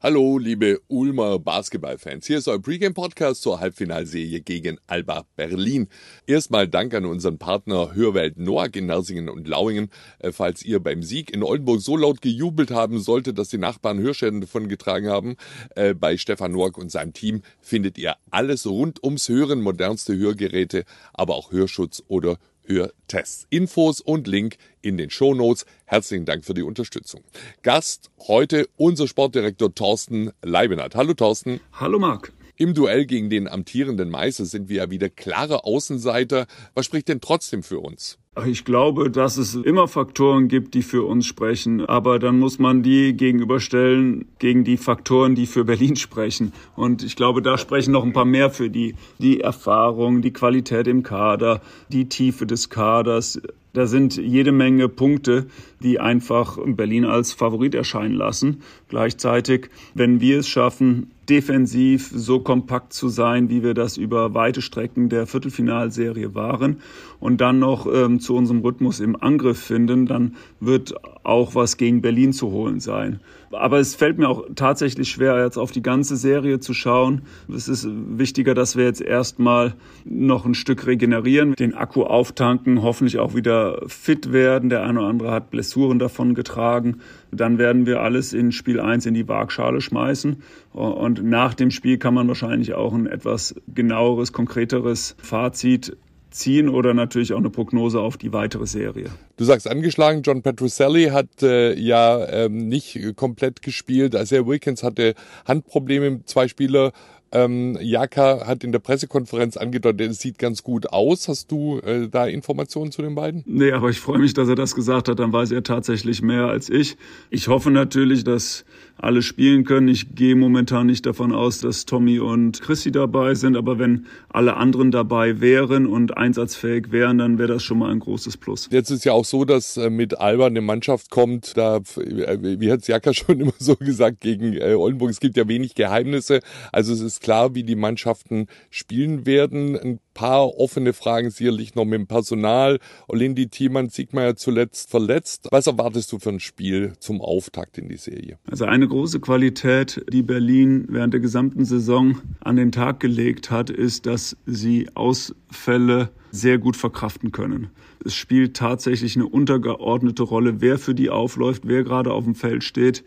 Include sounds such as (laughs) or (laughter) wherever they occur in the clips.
Hallo, liebe Ulmer Basketballfans. Hier ist euer Pregame-Podcast zur Halbfinalserie gegen Alba Berlin. Erstmal Dank an unseren Partner Hörwelt Noack in Nersingen und Lauingen. Äh, falls ihr beim Sieg in Oldenburg so laut gejubelt haben solltet, dass die Nachbarn Hörschäden davon getragen haben, äh, bei Stefan Noack und seinem Team findet ihr alles rund ums Hören, modernste Hörgeräte, aber auch Hörschutz oder Hörtests. Infos und Link in den Show Notes. Herzlichen Dank für die Unterstützung. Gast heute unser Sportdirektor Thorsten Leibenhardt. Hallo Thorsten. Hallo Marc. Im Duell gegen den amtierenden Meister sind wir ja wieder klare Außenseiter. Was spricht denn trotzdem für uns? Ich glaube, dass es immer Faktoren gibt, die für uns sprechen, aber dann muss man die gegenüberstellen gegen die Faktoren, die für Berlin sprechen. Und ich glaube, da sprechen noch ein paar mehr für die, die Erfahrung, die Qualität im Kader, die Tiefe des Kaders. Da sind jede Menge Punkte, die einfach Berlin als Favorit erscheinen lassen. Gleichzeitig, wenn wir es schaffen, defensiv so kompakt zu sein, wie wir das über weite Strecken der Viertelfinalserie waren und dann noch ähm, zu unserem Rhythmus im Angriff finden, dann wird auch was gegen Berlin zu holen sein. Aber es fällt mir auch tatsächlich schwer, jetzt auf die ganze Serie zu schauen. Es ist wichtiger, dass wir jetzt erstmal noch ein Stück regenerieren, den Akku auftanken, hoffentlich auch wieder fit werden. Der eine oder andere hat Blessuren davon getragen. Dann werden wir alles in Spiel 1 in die Waagschale schmeißen. Und nach dem Spiel kann man wahrscheinlich auch ein etwas genaueres, konkreteres Fazit ziehen oder natürlich auch eine Prognose auf die weitere Serie. Du sagst angeschlagen, John Petruselli hat äh, ja ähm, nicht komplett gespielt. Isaiah Wilkins hatte Handprobleme, zwei Spieler ähm, Jaka hat in der Pressekonferenz angedeutet, es sieht ganz gut aus. Hast du äh, da Informationen zu den beiden? Nee, aber ich freue mich, dass er das gesagt hat. Dann weiß er tatsächlich mehr als ich. Ich hoffe natürlich, dass alle spielen können. Ich gehe momentan nicht davon aus, dass Tommy und Chrissy dabei sind. Aber wenn alle anderen dabei wären und einsatzfähig wären, dann wäre das schon mal ein großes Plus. Jetzt ist ja auch so, dass äh, mit Alba eine Mannschaft kommt, da, äh, wie hat Jaka (laughs) schon immer so gesagt, gegen äh, Oldenburg, es gibt ja wenig Geheimnisse. Also es ist klar, wie die Mannschaften spielen werden. Ein paar offene Fragen sicherlich noch mit dem Personal. Olindi Thiemann, Sigmar zuletzt verletzt. Was erwartest du für ein Spiel zum Auftakt in die Serie? Also eine große Qualität, die Berlin während der gesamten Saison an den Tag gelegt hat, ist, dass sie Ausfälle sehr gut verkraften können. Es spielt tatsächlich eine untergeordnete Rolle, wer für die aufläuft, wer gerade auf dem Feld steht.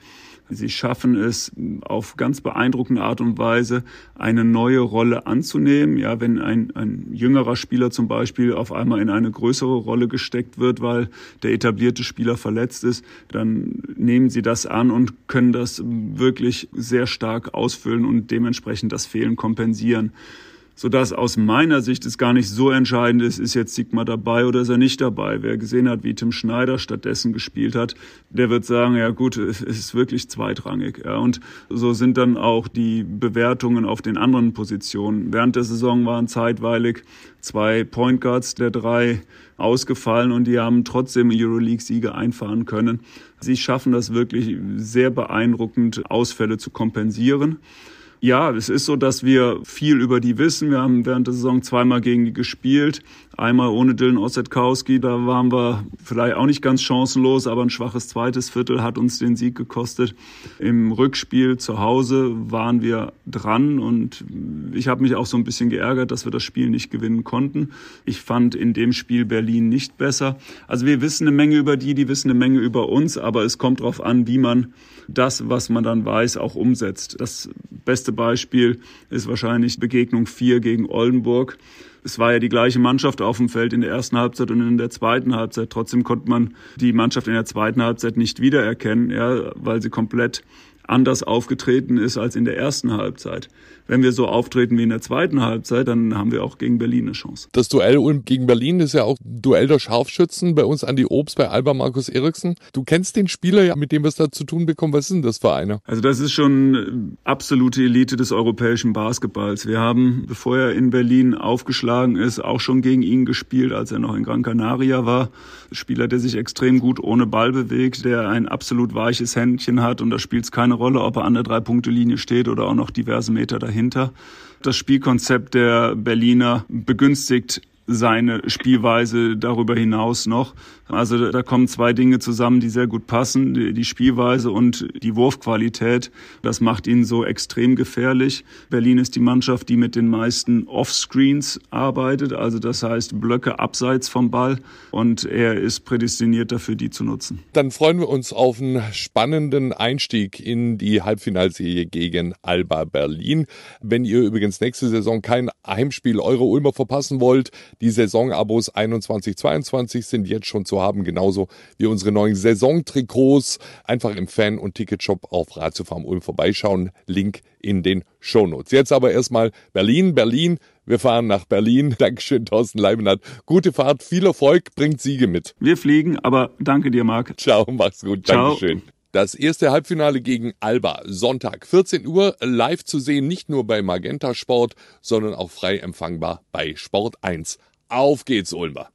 Sie schaffen es auf ganz beeindruckende Art und Weise, eine neue Rolle anzunehmen. Ja, wenn ein, ein jüngerer Spieler zum Beispiel auf einmal in eine größere Rolle gesteckt wird, weil der etablierte Spieler verletzt ist, dann nehmen sie das an und können das wirklich sehr stark ausfüllen und dementsprechend das Fehlen kompensieren sodass aus meiner Sicht es gar nicht so entscheidend ist, ist jetzt Sigmar dabei oder ist er nicht dabei. Wer gesehen hat, wie Tim Schneider stattdessen gespielt hat, der wird sagen, ja gut, es ist wirklich zweitrangig. Ja, und so sind dann auch die Bewertungen auf den anderen Positionen. Während der Saison waren zeitweilig zwei Point Guards der drei ausgefallen und die haben trotzdem Euroleague-Siege einfahren können. Sie schaffen das wirklich sehr beeindruckend, Ausfälle zu kompensieren. Ja, es ist so, dass wir viel über die wissen. Wir haben während der Saison zweimal gegen die gespielt. Einmal ohne Dylan Ossetkowski, da waren wir vielleicht auch nicht ganz chancenlos, aber ein schwaches zweites Viertel hat uns den Sieg gekostet. Im Rückspiel zu Hause waren wir dran und ich habe mich auch so ein bisschen geärgert, dass wir das Spiel nicht gewinnen konnten. Ich fand in dem Spiel Berlin nicht besser. Also wir wissen eine Menge über die, die wissen eine Menge über uns, aber es kommt darauf an, wie man das, was man dann weiß, auch umsetzt. Das beste Beispiel ist wahrscheinlich Begegnung 4 gegen Oldenburg. Es war ja die gleiche Mannschaft auf dem Feld in der ersten Halbzeit und in der zweiten Halbzeit. Trotzdem konnte man die Mannschaft in der zweiten Halbzeit nicht wiedererkennen, ja, weil sie komplett anders aufgetreten ist als in der ersten Halbzeit. Wenn wir so auftreten wie in der zweiten Halbzeit, dann haben wir auch gegen Berlin eine Chance. Das Duell gegen Berlin ist ja auch ein Duell der Scharfschützen. Bei uns an die Obst, bei Alba Markus Eriksen. Du kennst den Spieler ja, mit dem wir es da zu tun bekommen. Was denn das für einer? Also das ist schon absolute Elite des europäischen Basketballs. Wir haben, bevor er in Berlin aufgeschlagen ist, auch schon gegen ihn gespielt, als er noch in Gran Canaria war. Spieler, der sich extrem gut ohne Ball bewegt, der ein absolut weiches Händchen hat und da spielt es keine Rolle, ob er an der Drei-Punkte-Linie steht oder auch noch diverse Meter dahinter. Das Spielkonzept der Berliner begünstigt seine Spielweise darüber hinaus noch. Also da kommen zwei Dinge zusammen, die sehr gut passen, die Spielweise und die Wurfqualität. Das macht ihn so extrem gefährlich. Berlin ist die Mannschaft, die mit den meisten Offscreens arbeitet, also das heißt Blöcke abseits vom Ball und er ist prädestiniert dafür, die zu nutzen. Dann freuen wir uns auf einen spannenden Einstieg in die Halbfinalserie gegen Alba Berlin. Wenn ihr übrigens nächste Saison kein Heimspiel eurer Ulmer verpassen wollt, die Saisonabos 21-22 sind jetzt schon zu haben, genauso wie unsere neuen Saisontrikots. Einfach im Fan- und Ticketshop auf Ratiofarm Ulm vorbeischauen. Link in den Shownotes. Jetzt aber erstmal Berlin, Berlin. Wir fahren nach Berlin. (laughs) Dankeschön, Thorsten Leibenhardt. Gute Fahrt, viel Erfolg, bringt Siege mit. Wir fliegen, aber danke dir, Marc. Ciao, mach's gut. Ciao. Dankeschön. Das erste Halbfinale gegen Alba, Sonntag 14 Uhr, live zu sehen, nicht nur bei Magenta Sport, sondern auch frei empfangbar bei Sport 1. Auf geht's, Ulmer!